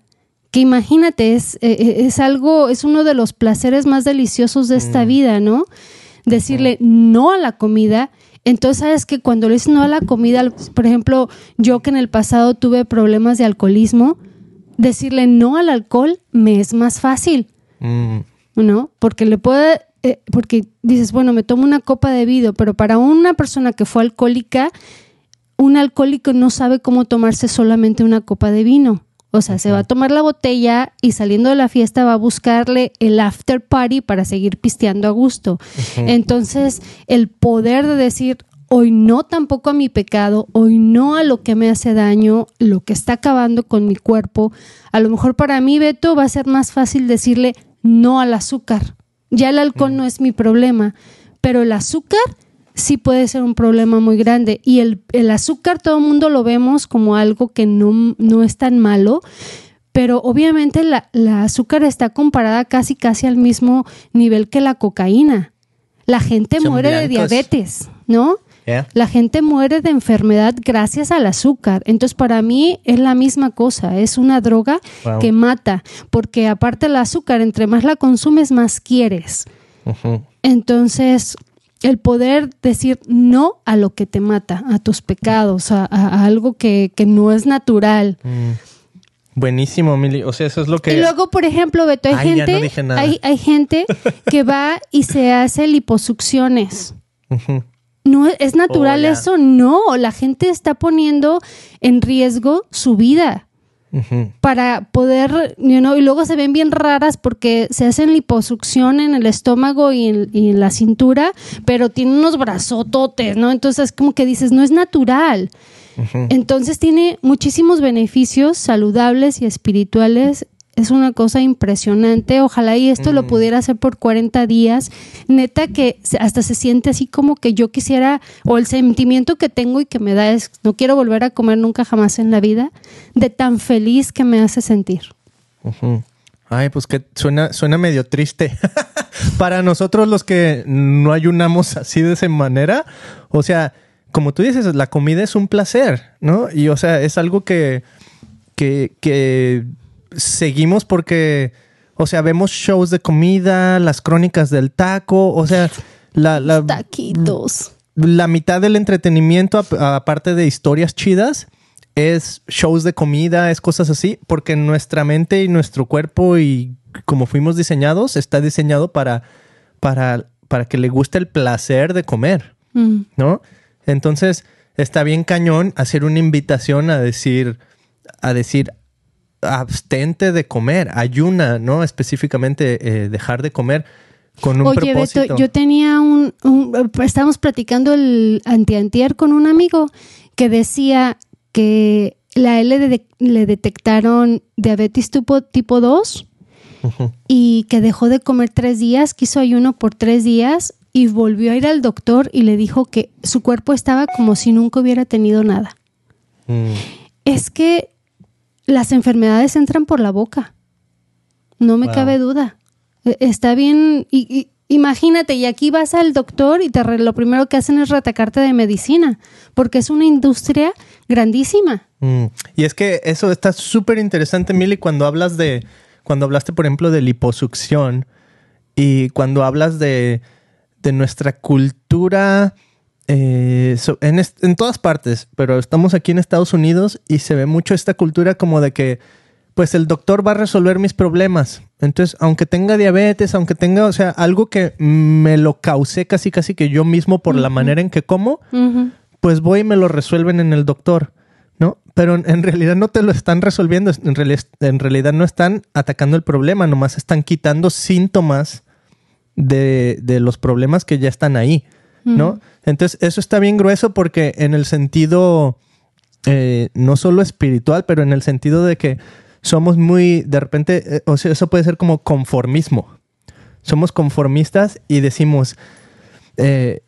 que imagínate, es, eh, eh, es algo, es uno de los placeres más deliciosos de esta vida, ¿no? Decirle no a la comida. Entonces, sabes que cuando le dices no a la comida, por ejemplo, yo que en el pasado tuve problemas de alcoholismo, decirle no al alcohol me es más fácil. mm, ¿no? Porque le puede, eh, porque dices, bueno, me tomo una copa de vino, pero para una persona que fue alcohólica, un alcohólico no sabe cómo tomarse solamente una copa de vino. O sea, se va a tomar la botella y saliendo de la fiesta va a buscarle el after party para seguir pisteando a gusto. Entonces, el poder de decir, hoy no tampoco a mi pecado, hoy no a lo que me hace daño, lo que está acabando con mi cuerpo. A lo mejor para mí, Beto, va a ser más fácil decirle no al azúcar. Ya el alcohol no es mi problema, pero el azúcar sí puede ser un problema muy grande. Y el, el azúcar todo el mundo lo vemos como algo que no, no es tan malo, pero obviamente la, la azúcar está comparada casi casi al mismo nivel que la cocaína. La gente Son muere de diabetes, ¿no? yeah. La gente muere de enfermedad gracias al azúcar. Entonces, para mí es la misma cosa. Es una droga Wow. que mata, porque aparte el azúcar, entre más la consumes, más quieres. Entonces, el poder decir no a lo que te mata, a tus pecados, a, algo que, que no es natural. Mm. Buenísimo, Mili. O sea, eso es lo que... Y luego, por ejemplo, Beto, hay Ay, ya gente, no dije nada. hay, hay gente que va y se hace liposucciones. No es natural Oh, eso, no. La gente está poniendo en riesgo su vida. Para poder, you know, y luego se ven bien raras porque se hacen liposucción en el estómago y en, la cintura, pero tienen unos brazototes, ¿no? Entonces como que dices, no es natural. Entonces tiene muchísimos beneficios saludables y espirituales es una cosa impresionante. Ojalá y esto lo mm. pudiera hacer por 40 días. Neta que hasta se siente así como que yo quisiera, o el sentimiento que tengo y que me da es, no quiero volver a comer nunca jamás en la vida, de tan feliz que me hace sentir. Ay, pues que suena, suena medio triste. Para nosotros los que no ayunamos así de esa manera, o sea, como tú dices, la comida es un placer, ¿no? Y o sea, es algo que, que, que seguimos porque, o sea, vemos shows de comida, las crónicas del taco, o sea, la... la Taquitos. La mitad del entretenimiento, aparte de historias chidas, es shows de comida, es cosas así, porque nuestra mente y nuestro cuerpo y como fuimos diseñados, está diseñado para, para, para que le guste el placer de comer, mm. ¿no? Entonces, está bien cañón hacer una invitación a decir, a decir, abstente de comer, ayuna, ¿no? Específicamente eh, dejar de comer con un Oye, Beto, yo tenía un, estábamos platicando el antiantier con un amigo que decía que la L le detectaron diabetes tipo, tipo 2 y que dejó de comer tres días, quiso ayuno por tres días y volvió a ir al doctor y le dijo que su cuerpo estaba como si nunca hubiera tenido nada. Mm. Es que las enfermedades entran por la boca. No me cabe duda. E, está bien. Y, imagínate, y aquí vas al doctor y te lo primero que hacen es retacarte de medicina, porque es una industria grandísima. Mm. Y es que eso está súper interesante, Mili, cuando hablas de, cuando hablaste, por ejemplo, de liposucción y cuando hablas de, de nuestra cultura eh, en, todas partes, pero estamos aquí en Estados Unidos y se ve mucho esta cultura como de que, pues el doctor va a resolver mis problemas. Entonces, aunque tenga diabetes, aunque tenga, o sea, algo que me lo causé casi, casi que yo mismo por la manera en que como, pues voy y me lo resuelven en el doctor, ¿no? Pero en, realidad no te lo están resolviendo, en, en realidad no están atacando el problema, nomás están quitando síntomas de, de los problemas que ya están ahí. ¿No? Entonces, eso está bien grueso porque en el sentido, eh, no solo espiritual, pero en el sentido de que somos muy, de repente, eh, o sea, eso puede ser como conformismo. Somos conformistas y decimos, eh,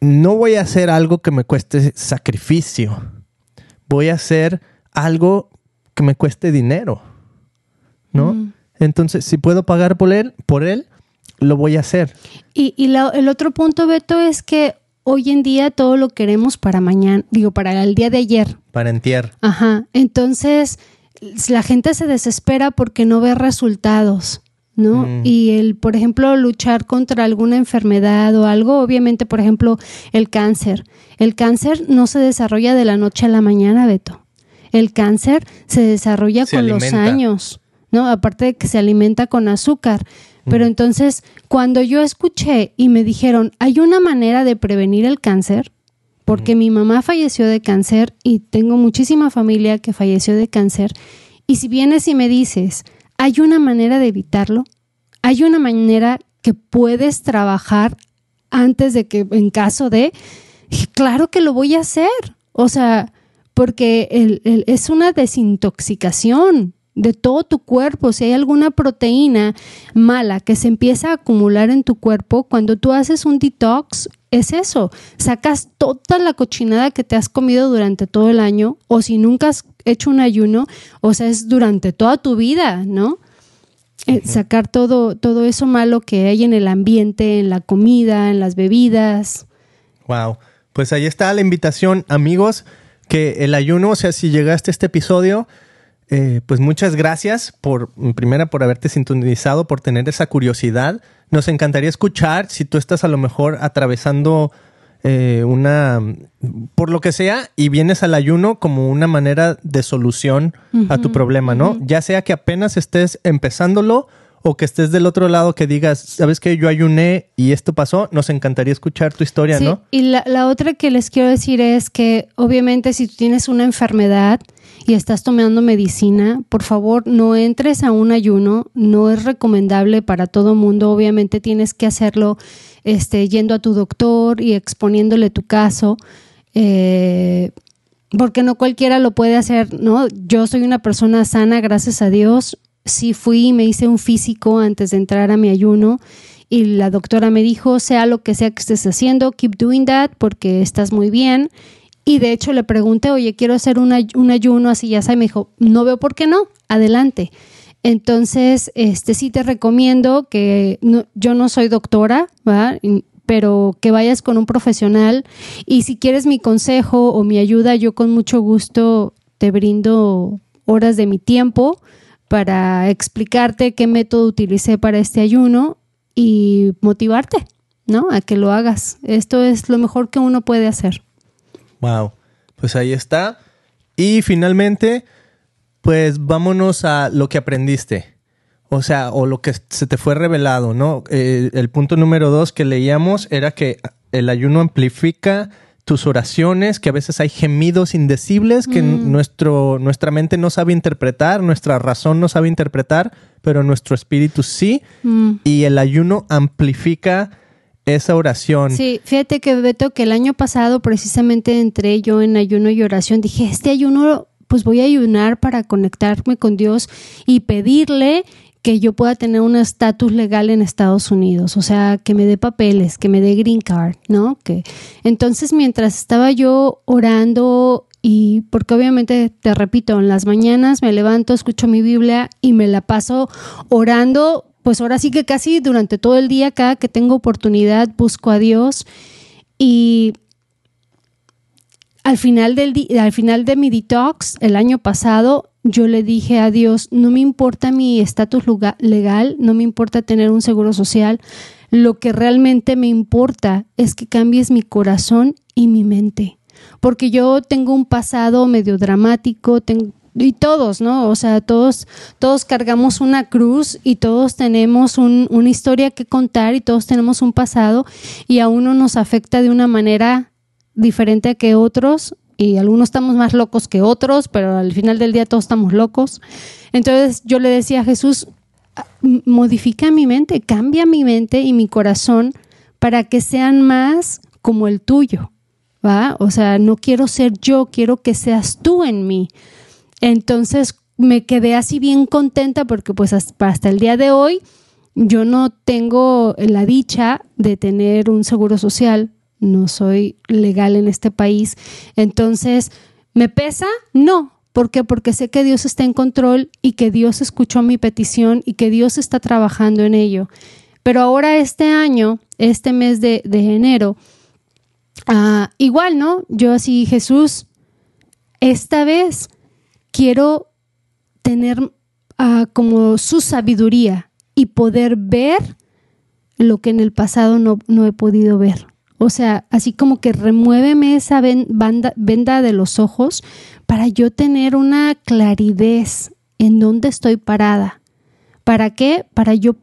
no voy a hacer algo que me cueste sacrificio. Voy a hacer algo que me cueste dinero, ¿no? Entonces, si puedo pagar por él, por él, lo voy a hacer. Y, el otro punto, Beto, es que hoy en día todo lo queremos para mañana, digo, para el día de ayer. Para entier. Ajá. Entonces, la gente se desespera porque no ve resultados. ¿no? Mm. Y el, por ejemplo, luchar contra alguna enfermedad o algo, obviamente, por ejemplo, el cáncer. El cáncer no se desarrolla de la noche a la mañana, Beto. El cáncer se desarrolla con los años, ¿no? Aparte de que se alimenta con azúcar. Pero entonces, cuando yo escuché y me dijeron, hay una manera de prevenir el cáncer, porque mi mamá falleció de cáncer y tengo muchísima familia que falleció de cáncer, y si vienes y me dices, hay una manera de evitarlo, hay una manera que puedes trabajar antes de que, en caso de, claro que lo voy a hacer. O sea, porque es una desintoxicación de todo tu cuerpo, si hay alguna proteína mala que se empieza a acumular en tu cuerpo, cuando tú haces un detox, es eso, sacas toda la cochinada que te has comido durante todo el año, o si nunca has hecho un ayuno, o sea, es durante toda tu vida, ¿no? Eh, sacar todo, todo eso malo que hay en el ambiente, en la comida, en las bebidas. Wow. Pues ahí está la invitación, amigos, que el ayuno, o sea, si llegaste a este episodio, eh, pues muchas gracias por, primera, por haberte sintonizado, por tener esa curiosidad. Nos encantaría escuchar si tú estás a lo mejor atravesando eh, una, por lo que sea, y vienes al ayuno como una manera de solución a tu problema, ¿no? Ya sea que apenas estés empezándolo o que estés del otro lado que digas, sabes que yo ayuné y esto pasó, nos encantaría escuchar tu historia, ¿no? Y la, la otra que les quiero decir es que obviamente si tú tienes una enfermedad, y estás tomando medicina, por favor no entres a un ayuno, no es recomendable para todo mundo, obviamente tienes que hacerlo este, yendo a tu doctor y exponiéndole tu caso. Eh, porque no cualquiera lo puede hacer, ¿no? Yo soy una persona sana, gracias a Dios. Sí fui y me hice un físico antes de entrar a mi ayuno y la doctora me dijo, sea lo que sea que estés haciendo, keep doing that porque estás muy bien. Y de hecho le pregunté, oye, quiero hacer un, ayuno así, ya sabes, me dijo, no veo por qué no, adelante. Entonces, este sí te recomiendo que yo no soy doctora, ¿va? pero que vayas con un profesional y si quieres mi consejo o mi ayuda, yo con mucho gusto te brindo horas de mi tiempo para explicarte qué método utilicé para este ayuno y motivarte, ¿no? A que lo hagas. Esto es lo mejor que uno puede hacer. Wow. Pues ahí está. Y finalmente, pues vámonos a lo que aprendiste. O sea, o lo que se te fue revelado, ¿no? Eh, el punto número dos que leíamos era que el ayuno amplifica tus oraciones, que a veces hay gemidos indecibles que mm. nuestro, nuestra mente no sabe interpretar, nuestra razón no sabe interpretar, pero nuestro espíritu sí. Mm. Y el ayuno amplifica esa oración. Sí, fíjate que Beto, que el año pasado precisamente entré yo en ayuno y oración, dije, este ayuno, pues voy a ayunar para conectarme con Dios y pedirle que yo pueda tener un estatus legal en Estados Unidos, o sea, que me dé papeles, que me dé green card, ¿no? Que entonces mientras estaba yo orando y porque obviamente te repito, en las mañanas me levanto, escucho mi Biblia y me la paso orando, pues ahora sí que casi durante todo el día, cada que tengo oportunidad, busco a Dios y al final del al final de mi detox el año pasado yo le dije a Dios, no me importa mi estatus legal, no me importa tener un seguro social, lo que realmente me importa es que cambies mi corazón y mi mente. Porque yo tengo un pasado medio dramático, y todos, ¿no? O sea, todos, todos cargamos una cruz y todos tenemos una historia que contar y todos tenemos un pasado y a uno nos afecta de una manera diferente que otros y algunos estamos más locos que otros, pero al final del día todos estamos locos. Entonces yo le decía a Jesús, modifica mi mente, cambia mi mente y mi corazón para que sean más como el tuyo, ¿va? O sea, no quiero ser yo, quiero que seas tú en mí. Entonces me quedé así bien contenta porque pues hasta el día de hoy yo no tengo la dicha de tener un seguro social, no soy legal en este país. Entonces, ¿me pesa? No. ¿Por qué? Porque sé que Dios está en control y que Dios escuchó mi petición y que Dios está trabajando en ello. Pero ahora este año, este mes de, enero, ah, igual, ¿no? Yo así, Jesús, esta vez quiero tener ah, como su sabiduría y poder ver lo que en el pasado no, no he podido ver. O sea, así como que remuéveme esa venda de los ojos para yo tener una claridad en dónde estoy parada. ¿Para qué? Para yo,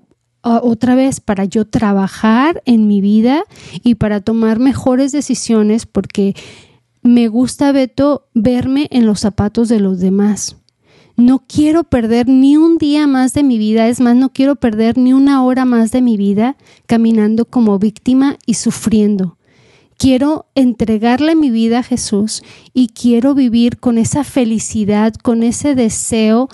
otra vez, para yo trabajar en mi vida y para tomar mejores decisiones porque me gusta, Beto, verme en los zapatos de los demás. No quiero perder ni un día más de mi vida, es más, no quiero perder ni una hora más de mi vida caminando como víctima y sufriendo. Quiero entregarle mi vida a Jesús y quiero vivir con esa felicidad, con ese deseo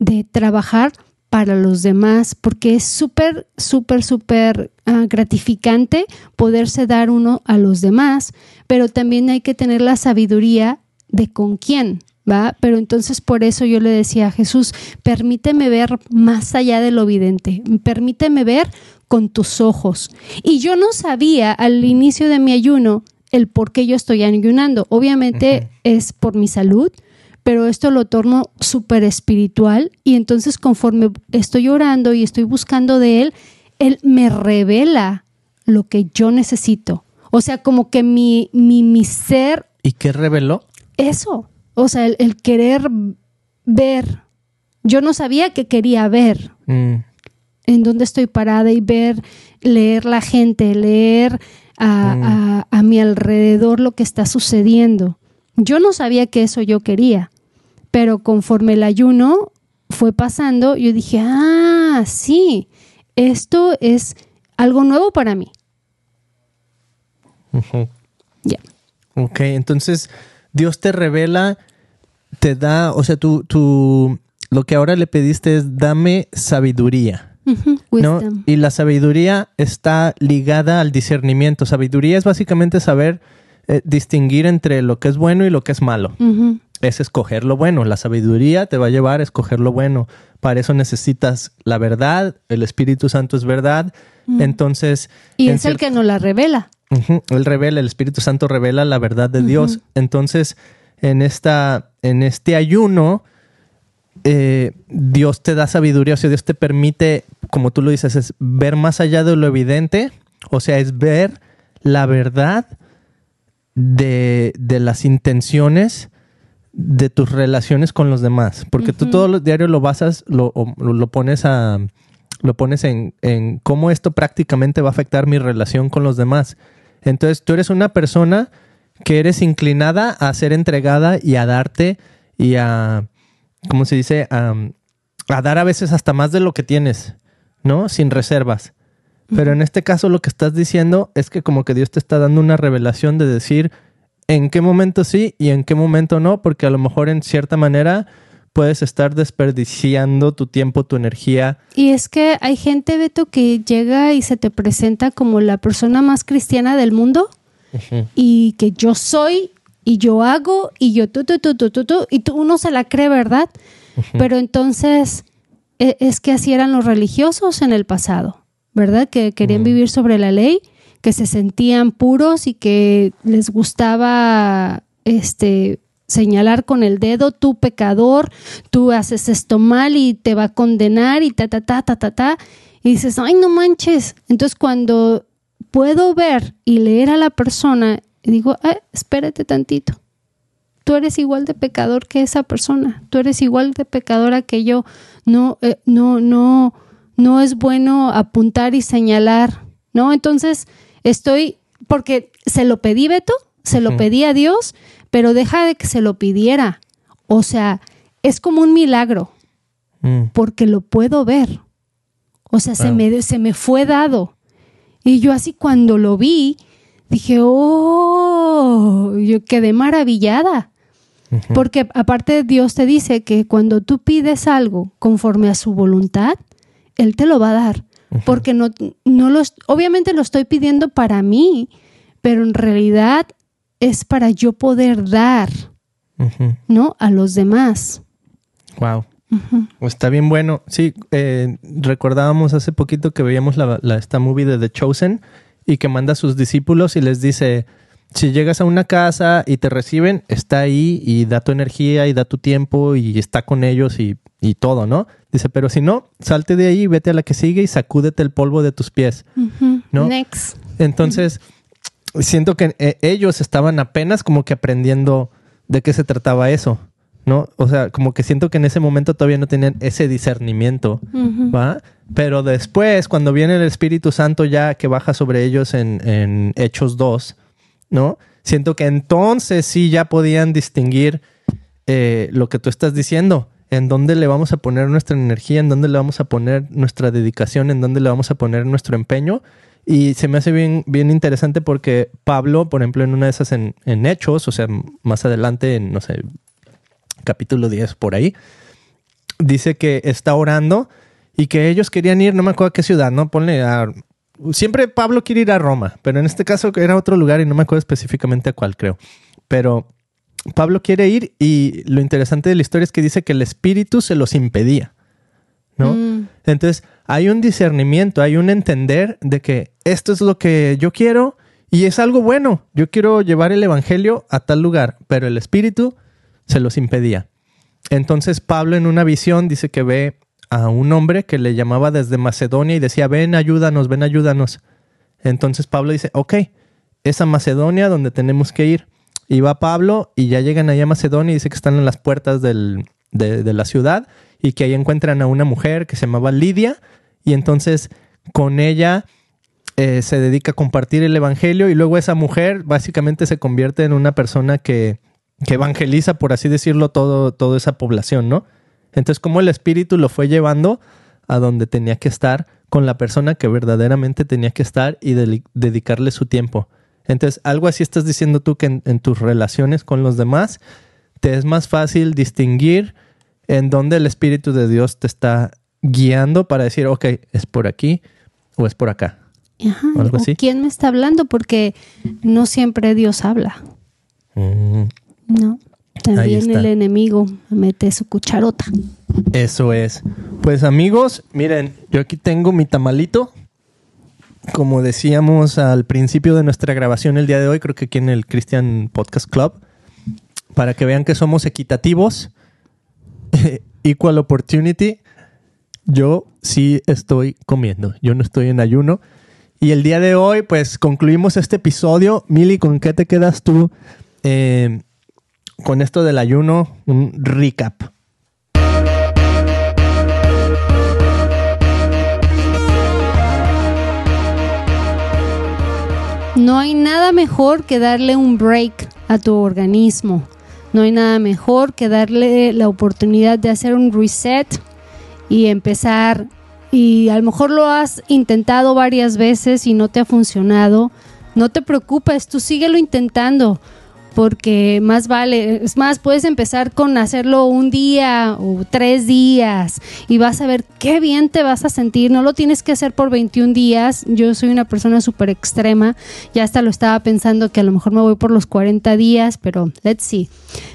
de trabajar para los demás, porque es súper, súper, súper ah, gratificante poderse dar uno a los demás, pero también hay que tener la sabiduría de con quién, ¿va? Pero entonces por eso yo le decía a Jesús, permíteme ver más allá de lo evidente, permíteme ver con tus ojos. Y yo no sabía al inicio de mi ayuno el por qué yo estoy ayunando. Obviamente es por mi salud, pero esto lo torno súper espiritual y entonces conforme estoy orando y estoy buscando de Él, Él me revela lo que yo necesito. O sea, como que mi, mi, mi ser... ¿Y qué reveló? Eso, o sea, el, querer ver. Yo no sabía que quería ver. Mm. En dónde estoy parada y ver, leer la gente, leer a, mm. a, mi alrededor lo que está sucediendo. Yo no sabía que eso yo quería, Pero conforme el ayuno fue pasando, yo dije, ah, sí, esto es algo nuevo para mí. Ya. Ok, entonces Dios te revela, te da, o sea, tú, tú, lo que ahora le pediste es dame sabiduría. ¿no? Y la sabiduría está ligada al discernimiento. Sabiduría es básicamente saber eh, distinguir entre lo que es bueno y lo que es malo. Ujú, Es escoger lo bueno. La sabiduría te va a llevar a escoger lo bueno. Para eso necesitas la verdad. El Espíritu Santo es verdad. Entonces, Y en es el que nos la revela. Él revela, el Espíritu Santo revela la verdad de Dios. Entonces, en esta, en este ayuno, eh, Dios te da sabiduría, o sea, Dios te permite, como tú lo dices, es ver más allá de lo evidente, o sea, es ver la verdad de, de las intenciones de tus relaciones con los demás. Porque tú todos los diarios lo basas, lo, o- lo pones a lo pones en, en cómo esto prácticamente va a afectar mi relación con los demás. Entonces, tú eres una persona que eres inclinada a ser entregada y a darte y a, ¿cómo se dice? A, a dar a veces hasta más de lo que tienes, ¿no? Sin reservas. Pero en este caso lo que estás diciendo es que como que Dios te está dando una revelación de decir en qué momento sí y en qué momento no, porque a lo mejor en cierta manera puedes estar desperdiciando tu tiempo, tu energía. Y es que hay gente, Beto, que llega y se te presenta como la persona más cristiana del mundo y que yo soy y yo hago y yo tú, tú, tú, tú, tú, tú, y tú, uno se la cree, ¿verdad? Pero entonces e- es que así eran los religiosos en el pasado, ¿verdad? Que querían vivir sobre la ley, que se sentían puros y que les gustaba este señalar con el dedo, tú pecador, tú haces esto mal y te va a condenar y ta, ta, ta, ta, ta, ta. Y dices, ay, no manches. Entonces cuando puedo ver y leer a la persona, digo, "Ah, espérate tantito. Tú eres igual de pecador que esa persona. Tú eres igual de pecadora que yo. No, eh, no, no, no es bueno apuntar y señalar, ¿no? Entonces estoy, porque se lo pedí, Beto, se lo pedí a Dios, pero deja de que se lo pidiera. O sea, es como un milagro Mm. porque lo puedo ver. O sea, se, me, se me fue dado. Y yo así cuando lo vi, dije, oh, yo quedé maravillada. Porque aparte Dios te dice que cuando tú pides algo conforme a su voluntad, Él te lo va a dar. Porque no, no lo, est- obviamente lo estoy pidiendo para mí, pero en realidad es para yo poder dar. ¿no? A los demás. Wow. Está bien bueno. Sí, eh, recordábamos hace poquito que veíamos la, la- esta movie de The Chosen y que manda a sus discípulos y les dice, si llegas a una casa y te reciben, está ahí y da tu energía y da tu tiempo y está con ellos y, y todo, ¿no? Dice, pero si no, salte de ahí, vete a la que sigue y sacúdete el polvo de tus pies. ¿No? Next. Entonces, siento que eh, ellos estaban apenas como que aprendiendo de qué se trataba eso, ¿no? O sea, como que siento que en ese momento todavía no tenían ese discernimiento. ¿va? Pero después, cuando viene el Espíritu Santo ya que baja sobre ellos en, en Hechos 2, ¿no? Siento que entonces sí ya podían distinguir eh, lo que tú estás diciendo. En dónde le vamos a poner nuestra energía, en dónde le vamos a poner nuestra dedicación, en dónde le vamos a poner nuestro empeño. Y se me hace bien, bien interesante porque Pablo, por ejemplo, en una de esas en, Hechos, o sea, más adelante, en, no sé, capítulo 10 por ahí, dice que está orando y que ellos querían ir, no me acuerdo a qué ciudad, ¿no? Ponle a... Siempre Pablo quiere ir a Roma, pero en este caso era otro lugar y no me acuerdo específicamente a cuál, creo. Pero Pablo quiere ir y lo interesante de la historia es que dice que el espíritu se los impedía, ¿no? Mm. Entonces, hay un discernimiento, hay un entender de que esto es lo que yo quiero y es algo bueno. Yo quiero llevar el evangelio a tal lugar, pero el espíritu se los impedía. Entonces, Pablo en una visión dice que ve a un hombre que le llamaba desde Macedonia y decía, ven, ayúdanos, ven, ayúdanos. Entonces Pablo dice, ok, es a Macedonia donde tenemos que ir. Y va Pablo y ya llegan allá a Macedonia y dice que están en las puertas de la ciudad y que ahí encuentran a una mujer que se llamaba Lidia y entonces con ella eh, se dedica a compartir el evangelio y luego esa mujer básicamente se convierte en una persona que, que evangeliza, por así decirlo, todo, toda esa población, ¿no? Entonces, como el Espíritu lo fue llevando a donde tenía que estar con la persona que verdaderamente tenía que estar y dedicarle su tiempo. Entonces, algo así estás diciendo tú que en, tus relaciones con los demás te es más fácil distinguir en dónde el Espíritu de Dios te está guiando para decir, ok, es por aquí o es por acá. Ajá, algo así. ¿Quién me está hablando? Porque no siempre Dios habla. Mm. No. También el enemigo mete su cucharota. Eso es. Pues amigos, miren, yo aquí tengo mi tamalito. Como decíamos al principio de nuestra grabación el día de hoy, creo que aquí en el Christian Podcast Club, para que vean que somos equitativos, equal opportunity, yo sí estoy comiendo, yo no estoy en ayuno. Y el día de hoy, pues concluimos este episodio. Mili, ¿con qué te quedas tú eh, con esto del ayuno? Un recap. No hay nada mejor que darle un break a tu organismo. No hay nada mejor que darle la oportunidad de hacer un reset y empezar. Y a lo mejor lo has intentado varias veces y no te ha funcionado. No te preocupes, tú síguelo intentando porque más vale, es más, puedes empezar con hacerlo un día o tres días y vas a ver qué bien te vas a sentir, no lo tienes que hacer por 21 días, yo soy una persona súper extrema, ya hasta lo estaba pensando que a lo mejor me voy por los 40 días, pero let's see.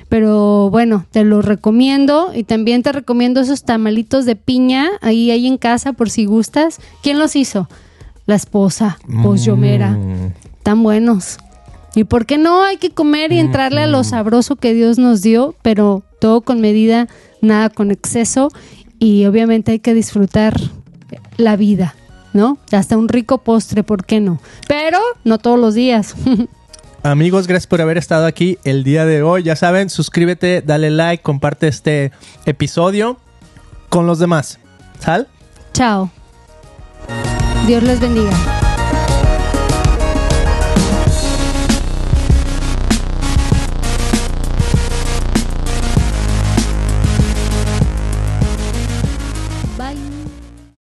Pero bueno, te lo recomiendo y también te recomiendo esos tamalitos de piña ahí, ahí en casa por si gustas. ¿Quién los hizo? La esposa, pues Yomera. Mm. Tan buenos. ¿Y por qué no? Hay que comer y entrarle a lo sabroso que Dios nos dio, pero todo con medida, nada con exceso y obviamente hay que disfrutar la vida, ¿no? Hasta un rico postre, ¿por qué no? Pero no todos los días. Amigos, gracias por haber estado aquí el día de hoy. Ya saben, suscríbete, dale like, comparte este episodio con los demás. ¿Sal? Chao. Dios les bendiga.